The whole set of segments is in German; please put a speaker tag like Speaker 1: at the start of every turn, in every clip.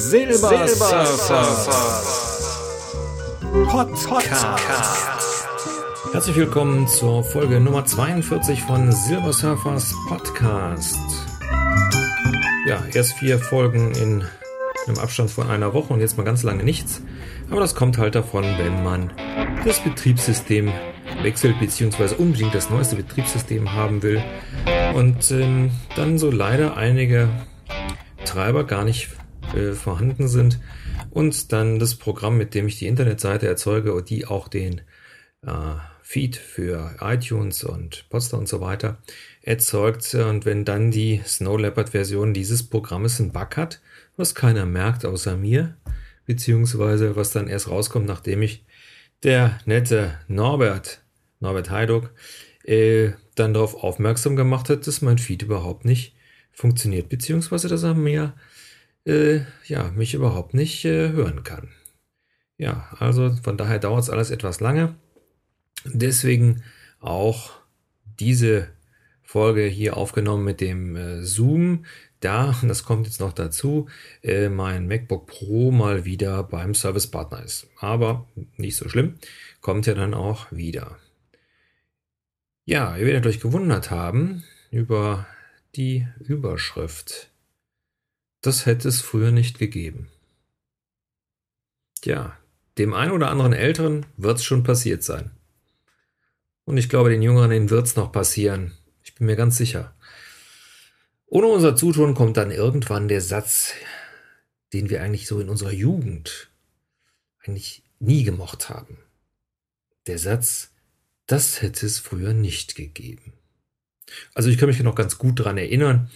Speaker 1: Silbersurfer Podcast. Herzlich willkommen zur Folge Nummer 42 von Silbersurfers Podcast. Ja, erst vier Folgen in einem Abstand von einer Woche und jetzt mal ganz lange nichts. Aber das kommt halt davon, wenn man das Betriebssystem wechselt, beziehungsweise unbedingt das neueste Betriebssystem haben will. Und ähm, dann so leider einige Treiber gar nicht äh, vorhanden sind und dann das Programm, mit dem ich die Internetseite erzeuge und die auch den äh, Feed für iTunes und Poster und so weiter erzeugt. Und wenn dann die Snow Leopard Version dieses Programmes einen Bug hat, was keiner merkt außer mir, beziehungsweise was dann erst rauskommt, nachdem ich der nette Norbert, Norbert Heiduck, äh, dann darauf aufmerksam gemacht hat, dass mein Feed überhaupt nicht funktioniert, beziehungsweise dass er mir äh, ja, mich überhaupt nicht äh, hören kann. Ja, also von daher dauert es alles etwas lange. Deswegen auch diese Folge hier aufgenommen mit dem äh, Zoom. Da, und das kommt jetzt noch dazu, äh, mein MacBook Pro mal wieder beim Servicepartner ist. Aber nicht so schlimm, kommt ja dann auch wieder. Ja, ihr werdet euch gewundert haben über die Überschrift das hätte es früher nicht gegeben. Tja, dem einen oder anderen Älteren wird es schon passiert sein. Und ich glaube, den Jüngeren wird es noch passieren. Ich bin mir ganz sicher. Ohne unser Zutun kommt dann irgendwann der Satz, den wir eigentlich so in unserer Jugend eigentlich nie gemocht haben. Der Satz, das hätte es früher nicht gegeben. Also ich kann mich noch ganz gut daran erinnern,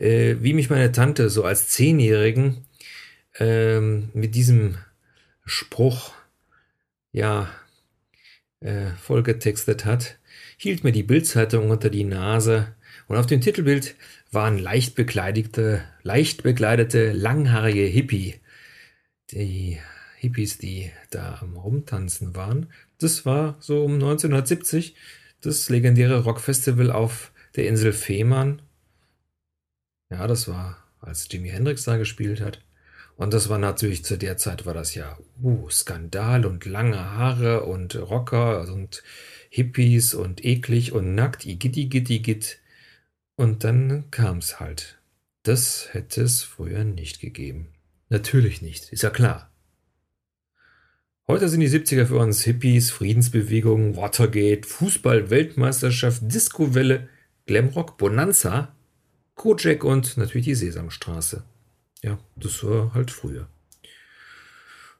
Speaker 1: äh, wie mich meine Tante so als Zehnjährigen ähm, mit diesem Spruch ja äh, vollgetextet hat, hielt mir die Bildzeitung unter die Nase und auf dem Titelbild waren leicht bekleidete, leicht bekleidete, langhaarige Hippie. Die Hippies, die da am Rumtanzen waren. Das war so um 1970 das legendäre Rockfestival auf der Insel Fehmarn ja, das war, als Jimi Hendrix da gespielt hat. Und das war natürlich zu der Zeit war das ja uh, Skandal und lange Haare und Rocker und Hippies und eklig und nackt, igitti gitti git. Und dann kam's halt. Das hätte es früher nicht gegeben. Natürlich nicht, ist ja klar. Heute sind die 70er für uns Hippies, Friedensbewegung, Watergate, Fußball-Weltmeisterschaft, Discowelle, Glamrock, Bonanza Kojak und natürlich die Sesamstraße. Ja, das war halt früher.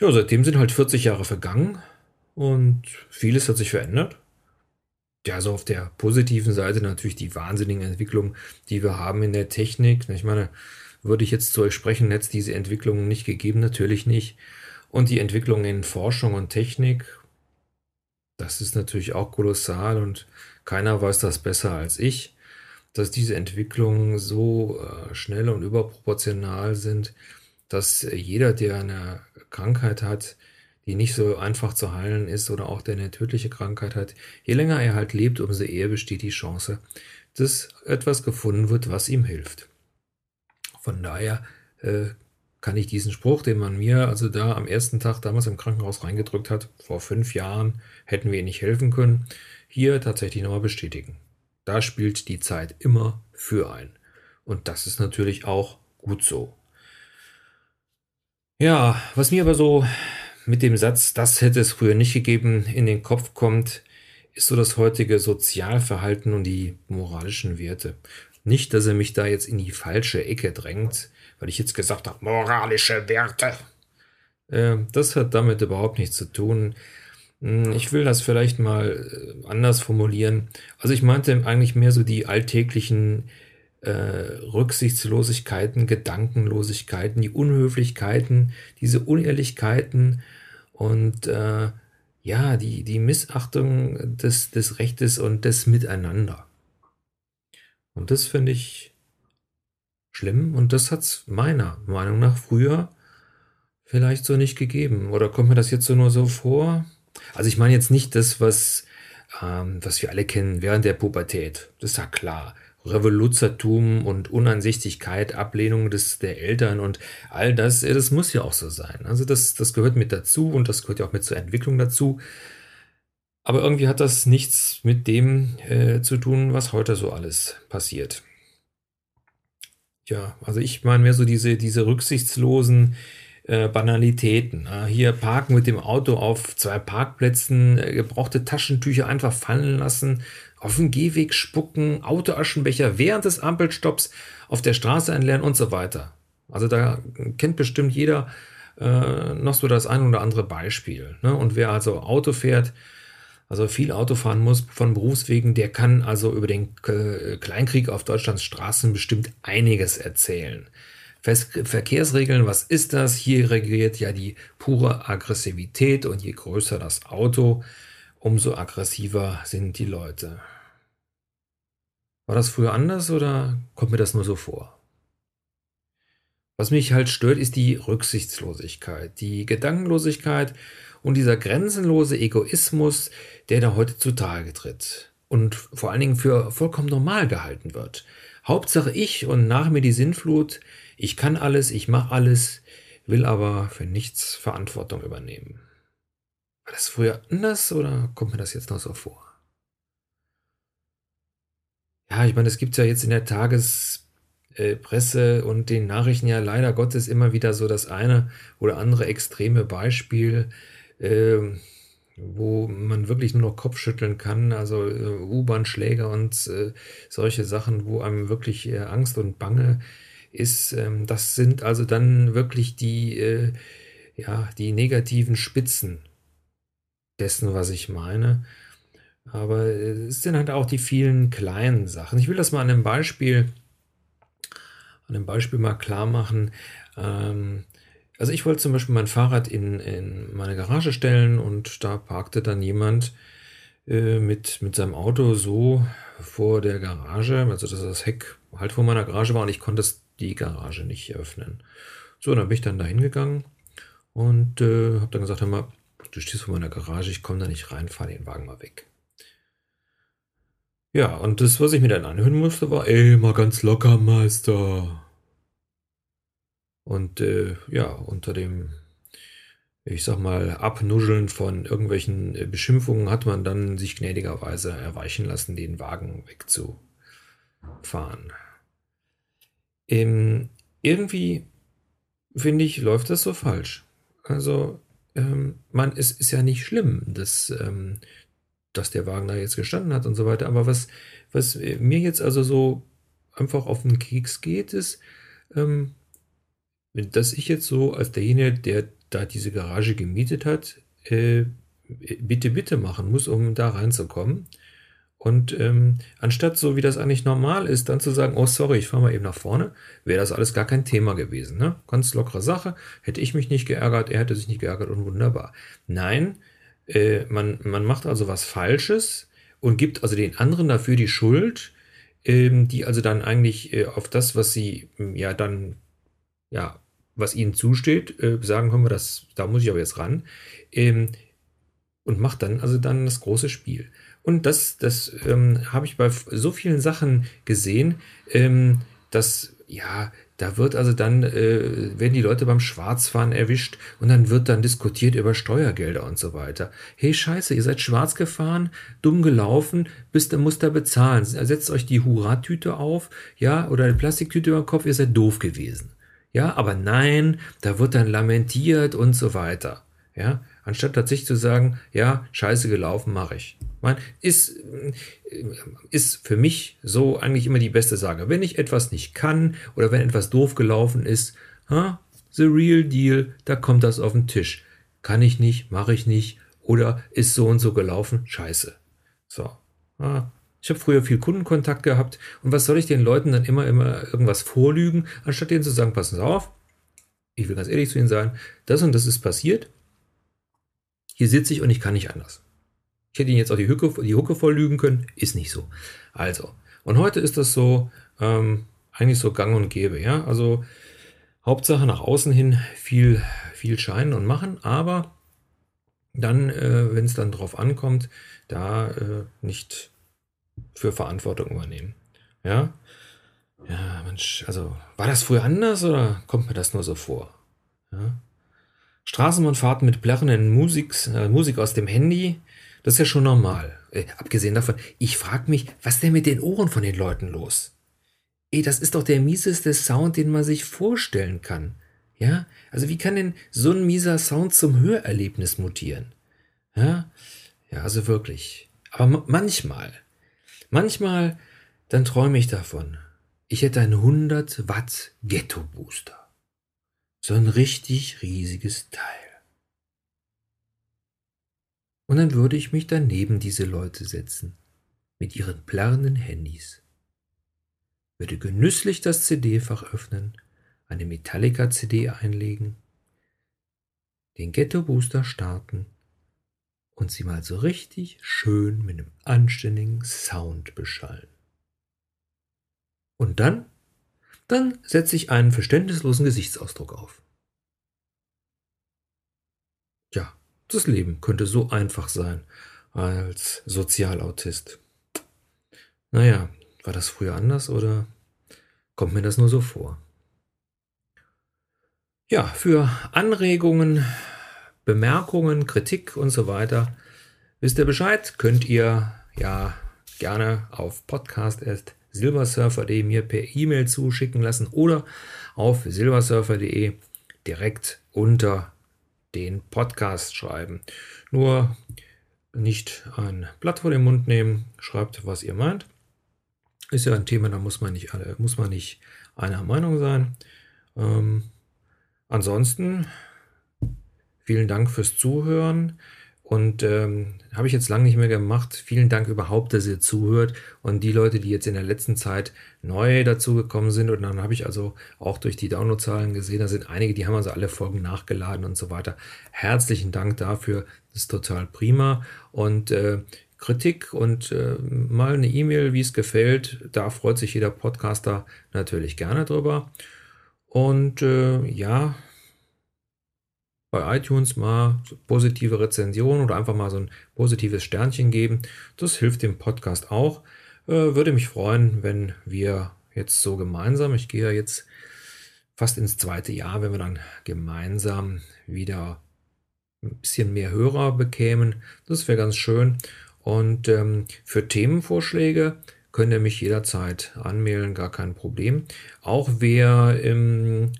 Speaker 1: Ja, seitdem sind halt 40 Jahre vergangen und vieles hat sich verändert. Ja, so auf der positiven Seite natürlich die wahnsinnigen Entwicklungen, die wir haben in der Technik. Ich meine, würde ich jetzt zu euch sprechen, hätte es diese Entwicklungen nicht gegeben, natürlich nicht. Und die Entwicklung in Forschung und Technik, das ist natürlich auch kolossal und keiner weiß das besser als ich dass diese Entwicklungen so äh, schnell und überproportional sind, dass jeder, der eine Krankheit hat, die nicht so einfach zu heilen ist oder auch der eine tödliche Krankheit hat, je länger er halt lebt, umso eher besteht die Chance, dass etwas gefunden wird, was ihm hilft. Von daher äh, kann ich diesen Spruch, den man mir also da am ersten Tag damals im Krankenhaus reingedrückt hat, vor fünf Jahren hätten wir ihm nicht helfen können, hier tatsächlich nochmal bestätigen. Da spielt die Zeit immer für ein. Und das ist natürlich auch gut so. Ja, was mir aber so mit dem Satz, das hätte es früher nicht gegeben, in den Kopf kommt, ist so das heutige Sozialverhalten und die moralischen Werte. Nicht, dass er mich da jetzt in die falsche Ecke drängt, weil ich jetzt gesagt habe, moralische Werte. Äh, das hat damit überhaupt nichts zu tun. Hm, ich will das vielleicht mal äh, anders formulieren. Also ich meinte eigentlich mehr so die alltäglichen äh, Rücksichtslosigkeiten, Gedankenlosigkeiten, die Unhöflichkeiten, diese Unehrlichkeiten und äh, ja, die, die Missachtung des, des Rechtes und des Miteinander. Und das finde ich schlimm und das hat es meiner Meinung nach früher vielleicht so nicht gegeben. Oder kommt mir das jetzt so nur so vor? Also ich meine jetzt nicht das, was, ähm, was wir alle kennen während der Pubertät. Das ist ja klar. Revoluzertum und Uneinsichtigkeit, Ablehnung des, der Eltern und all das, das muss ja auch so sein. Also das, das gehört mit dazu und das gehört ja auch mit zur Entwicklung dazu. Aber irgendwie hat das nichts mit dem äh, zu tun, was heute so alles passiert. Ja, also ich meine mehr so diese, diese rücksichtslosen äh, Banalitäten. Äh, hier parken mit dem Auto auf zwei Parkplätzen, äh, gebrauchte Taschentücher einfach fallen lassen, auf den Gehweg spucken, Autoaschenbecher während des Ampelstopps auf der Straße entleeren und so weiter. Also da kennt bestimmt jeder noch so das ein oder andere Beispiel. Ne? Und wer also Auto fährt, also viel Auto fahren muss von Berufswegen, der kann also über den Kleinkrieg auf Deutschlands Straßen bestimmt einiges erzählen. Verkehrsregeln, was ist das? Hier regiert ja die pure Aggressivität und je größer das Auto, umso aggressiver sind die Leute. War das früher anders oder kommt mir das nur so vor? Was mich halt stört, ist die Rücksichtslosigkeit, die Gedankenlosigkeit und dieser grenzenlose Egoismus, der da heute zutage tritt und vor allen Dingen für vollkommen normal gehalten wird. Hauptsache ich und nach mir die Sinnflut, ich kann alles, ich mache alles, will aber für nichts Verantwortung übernehmen. War das früher anders oder kommt mir das jetzt noch so vor? Ja, ich meine, es gibt ja jetzt in der Tagespresse und den Nachrichten ja leider Gottes immer wieder so das eine oder andere extreme Beispiel, äh, wo man wirklich nur noch Kopfschütteln kann, also äh, U-Bahn-Schläger und äh, solche Sachen, wo einem wirklich äh, Angst und Bange ist. Ähm, das sind also dann wirklich die, äh, ja, die negativen Spitzen dessen, was ich meine. Aber es sind halt auch die vielen kleinen Sachen. Ich will das mal an einem Beispiel, an einem Beispiel mal klar machen. Ähm, also ich wollte zum Beispiel mein Fahrrad in, in meine Garage stellen und da parkte dann jemand äh, mit, mit seinem Auto so vor der Garage, also dass das Heck halt vor meiner Garage war und ich konnte die Garage nicht öffnen. So, dann bin ich dann da hingegangen und äh, habe dann gesagt, hör mal, du stehst vor meiner Garage, ich komme da nicht rein, fahr den Wagen mal weg. Ja, und das, was ich mir dann anhören musste, war, ey, mal ganz locker, Meister. Und äh, ja, unter dem, ich sag mal, Abnuscheln von irgendwelchen äh, Beschimpfungen hat man dann sich gnädigerweise erweichen lassen, den Wagen wegzufahren. Ähm, irgendwie, finde ich, läuft das so falsch. Also, ähm, man, es ist ja nicht schlimm, dass ähm, dass der Wagen da jetzt gestanden hat und so weiter. Aber was, was mir jetzt also so einfach auf den Keks geht, ist, ähm, dass ich jetzt so als derjenige, der da diese Garage gemietet hat, äh, bitte, bitte machen muss, um da reinzukommen. Und ähm, anstatt so wie das eigentlich normal ist, dann zu sagen, oh sorry, ich fahre mal eben nach vorne, wäre das alles gar kein Thema gewesen. Ne? Ganz lockere Sache, hätte ich mich nicht geärgert, er hätte sich nicht geärgert und wunderbar. Nein, äh, man, man macht also was Falsches und gibt also den anderen dafür die Schuld, ähm, die also dann eigentlich äh, auf das, was sie hm, ja dann, ja, was ihnen zusteht, äh, sagen können wir, das, da muss ich aber jetzt ran, ähm, und macht dann also dann das große Spiel. Und das, das ähm, habe ich bei so vielen Sachen gesehen, ähm, dass ja, da wird also dann, äh, werden die Leute beim Schwarzfahren erwischt und dann wird dann diskutiert über Steuergelder und so weiter. Hey, scheiße, ihr seid schwarz gefahren, dumm gelaufen, bis dann muss da bezahlen. Setzt euch die Hurra-Tüte auf, ja, oder eine Plastiktüte über den Kopf, ihr seid doof gewesen. Ja, aber nein, da wird dann lamentiert und so weiter. Ja, anstatt tatsächlich zu sagen, ja, scheiße gelaufen, mache ich. Man ist, ist für mich so eigentlich immer die beste Sage. Wenn ich etwas nicht kann oder wenn etwas doof gelaufen ist, ha, the real deal, da kommt das auf den Tisch. Kann ich nicht, mache ich nicht oder ist so und so gelaufen, scheiße. So. Ha. Ich habe früher viel Kundenkontakt gehabt und was soll ich den Leuten dann immer, immer irgendwas vorlügen, anstatt denen zu sagen, passen Sie auf, ich will ganz ehrlich zu Ihnen sein, das und das ist passiert, hier sitze ich und ich kann nicht anders. Ich hätte ihn jetzt auch die Hucke, die Hucke voll lügen können, ist nicht so. Also, und heute ist das so, ähm, eigentlich so gang und gäbe, ja. Also, Hauptsache nach außen hin viel, viel scheinen und machen, aber dann, äh, wenn es dann drauf ankommt, da äh, nicht für Verantwortung übernehmen. Ja? Ja, Mensch, also war das früher anders oder kommt mir das nur so vor? Ja? Straßenbahnfahrten mit plärrenden Musik, äh, Musik aus dem Handy, das ist ja schon normal. Äh, abgesehen davon, ich frage mich, was denn mit den Ohren von den Leuten los? Ey, das ist doch der mieseste Sound, den man sich vorstellen kann. Ja, also wie kann denn so ein mieser Sound zum Hörerlebnis mutieren? Ja, ja, also wirklich. Aber manchmal, manchmal, dann träume ich davon. Ich hätte einen 100 Watt Ghetto Booster. So ein richtig riesiges Teil. Und dann würde ich mich daneben diese Leute setzen, mit ihren plärrenden Handys, würde genüsslich das CD-Fach öffnen, eine Metallica-CD einlegen, den Ghetto Booster starten und sie mal so richtig schön mit einem anständigen Sound beschallen. Und dann, dann setze ich einen verständnislosen Gesichtsausdruck auf. Ja, das Leben könnte so einfach sein als Sozialautist. Naja, war das früher anders oder kommt mir das nur so vor? Ja, für Anregungen, Bemerkungen, Kritik und so weiter, wisst ihr Bescheid, könnt ihr ja gerne auf podcast.silversurfer.de mir per E-Mail zuschicken lassen oder auf silversurfer.de direkt unter den Podcast schreiben. Nur nicht ein Blatt vor den Mund nehmen, schreibt, was ihr meint. Ist ja ein Thema, da muss man nicht, muss man nicht einer Meinung sein. Ähm, ansonsten Vielen Dank fürs Zuhören. Und ähm, habe ich jetzt lange nicht mehr gemacht. Vielen Dank überhaupt, dass ihr zuhört. Und die Leute, die jetzt in der letzten Zeit neu dazugekommen sind. Und dann habe ich also auch durch die Downloadzahlen gesehen, da sind einige, die haben also alle Folgen nachgeladen und so weiter. Herzlichen Dank dafür. Das ist total prima. Und äh, Kritik und äh, mal eine E-Mail, wie es gefällt. Da freut sich jeder Podcaster natürlich gerne drüber. Und äh, ja, bei iTunes mal positive Rezension oder einfach mal so ein positives Sternchen geben. Das hilft dem Podcast auch. Äh, würde mich freuen, wenn wir jetzt so gemeinsam, ich gehe ja jetzt fast ins zweite Jahr, wenn wir dann gemeinsam wieder ein bisschen mehr Hörer bekämen. Das wäre ganz schön. Und ähm, für Themenvorschläge könnt ihr mich jederzeit anmelden, gar kein Problem. Auch wer im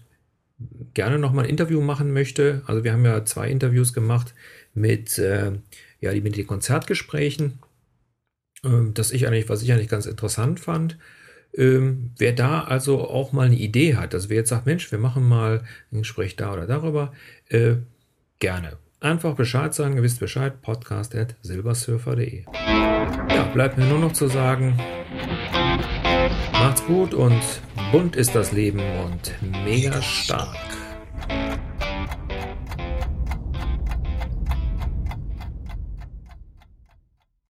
Speaker 1: gerne noch mal ein Interview machen möchte, also wir haben ja zwei Interviews gemacht mit, äh, ja, mit den Konzertgesprächen, ähm, das ich eigentlich, was ich eigentlich ganz interessant fand. Ähm, wer da also auch mal eine Idee hat, also wer jetzt sagt, Mensch, wir machen mal ein Gespräch da oder darüber, äh, gerne. Einfach Bescheid sagen, ihr wisst Bescheid, podcast at silbersurfer.de. Ja, bleibt mir nur noch zu sagen, macht's gut und bunt ist das Leben und mega stark.